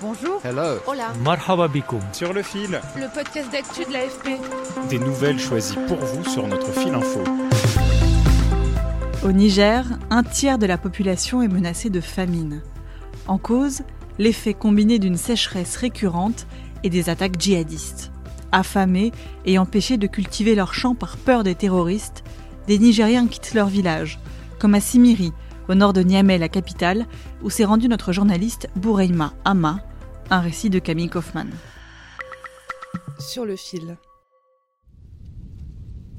Bonjour. Hello. Hola. Marhaba bikoum. Sur le fil, Le podcast d'actu de l'AFP. des nouvelles choisies pour vous sur notre fil info. Au Niger, un tiers de la population est menacée de famine. En cause, l'effet combiné d'une sécheresse récurrente et des attaques djihadistes. Affamés et empêchés de cultiver leurs champs par peur des terroristes, des Nigériens quittent leur village, comme à Simiri, au nord de Niamey, la capitale, où s'est rendu notre journaliste Boureima Ama, un récit de Camille Kaufmann. Sur le fil.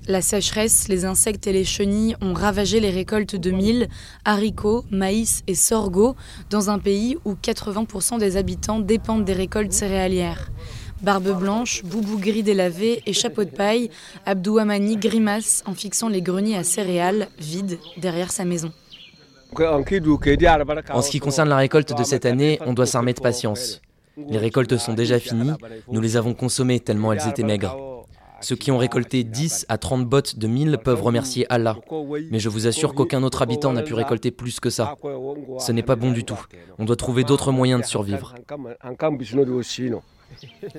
La sécheresse, les insectes et les chenilles ont ravagé les récoltes de mil, haricots, maïs et sorgho dans un pays où 80% des habitants dépendent des récoltes céréalières. Barbe blanche, boubou gris délavé et chapeau de paille, Abdou Amani grimace en fixant les greniers à céréales vides derrière sa maison. En ce qui concerne la récolte de cette année, on doit s'armer de patience. Les récoltes sont déjà finies, nous les avons consommées tellement elles étaient maigres. Ceux qui ont récolté 10 à 30 bottes de mille peuvent remercier Allah. Mais je vous assure qu'aucun autre habitant n'a pu récolter plus que ça. Ce n'est pas bon du tout. On doit trouver d'autres moyens de survivre.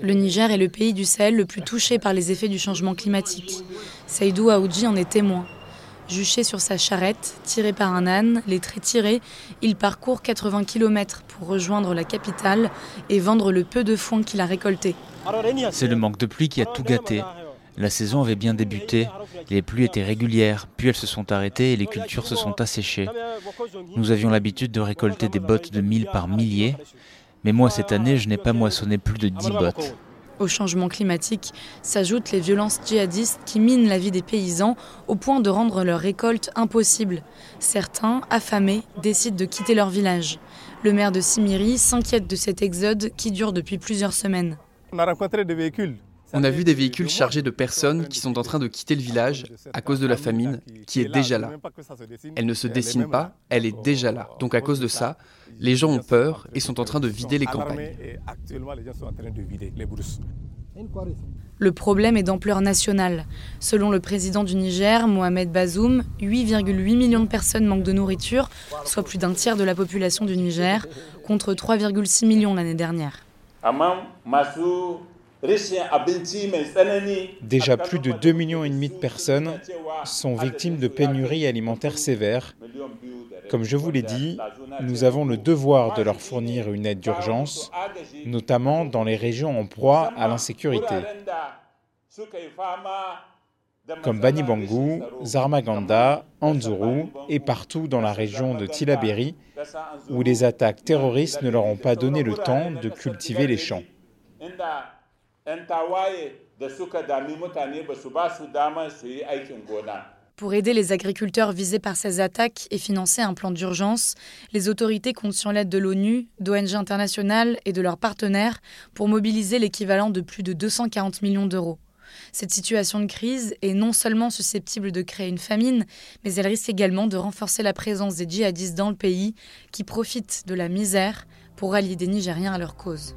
Le Niger est le pays du Sahel le plus touché par les effets du changement climatique. Saïdou Aoudji en est témoin. Juché sur sa charrette, tiré par un âne, les traits tirés, il parcourt 80 km pour rejoindre la capitale et vendre le peu de foin qu'il a récolté. C'est le manque de pluie qui a tout gâté. La saison avait bien débuté, les pluies étaient régulières, puis elles se sont arrêtées et les cultures se sont asséchées. Nous avions l'habitude de récolter des bottes de mille par milliers, mais moi cette année je n'ai pas moissonné plus de 10 bottes. Au changement climatique s'ajoutent les violences djihadistes qui minent la vie des paysans au point de rendre leur récolte impossible. Certains, affamés, décident de quitter leur village. Le maire de Simiri s'inquiète de cet exode qui dure depuis plusieurs semaines. On a rencontré des véhicules. On a vu des véhicules chargés de personnes qui sont en train de quitter le village à cause de la famine qui est déjà là. Elle ne se dessine pas, elle est déjà là. Donc à cause de ça, les gens ont peur et sont en train de vider les campagnes. Le problème est d'ampleur nationale. Selon le président du Niger, Mohamed Bazoum, 8,8 millions de personnes manquent de nourriture, soit plus d'un tiers de la population du Niger, contre 3,6 millions l'année dernière. Déjà plus de 2,5 millions et demi de personnes sont victimes de pénuries alimentaires sévères. Comme je vous l'ai dit, nous avons le devoir de leur fournir une aide d'urgence, notamment dans les régions en proie à l'insécurité, comme Bani Bangou, Zarmaganda, Anzuru et partout dans la région de Tilaberi, où les attaques terroristes ne leur ont pas donné le temps de cultiver les champs. Pour aider les agriculteurs visés par ces attaques et financer un plan d'urgence, les autorités comptent sur l'aide de l'ONU, d'ONG internationales et de leurs partenaires pour mobiliser l'équivalent de plus de 240 millions d'euros. Cette situation de crise est non seulement susceptible de créer une famine, mais elle risque également de renforcer la présence des djihadistes dans le pays qui profitent de la misère pour rallier des Nigériens à leur cause.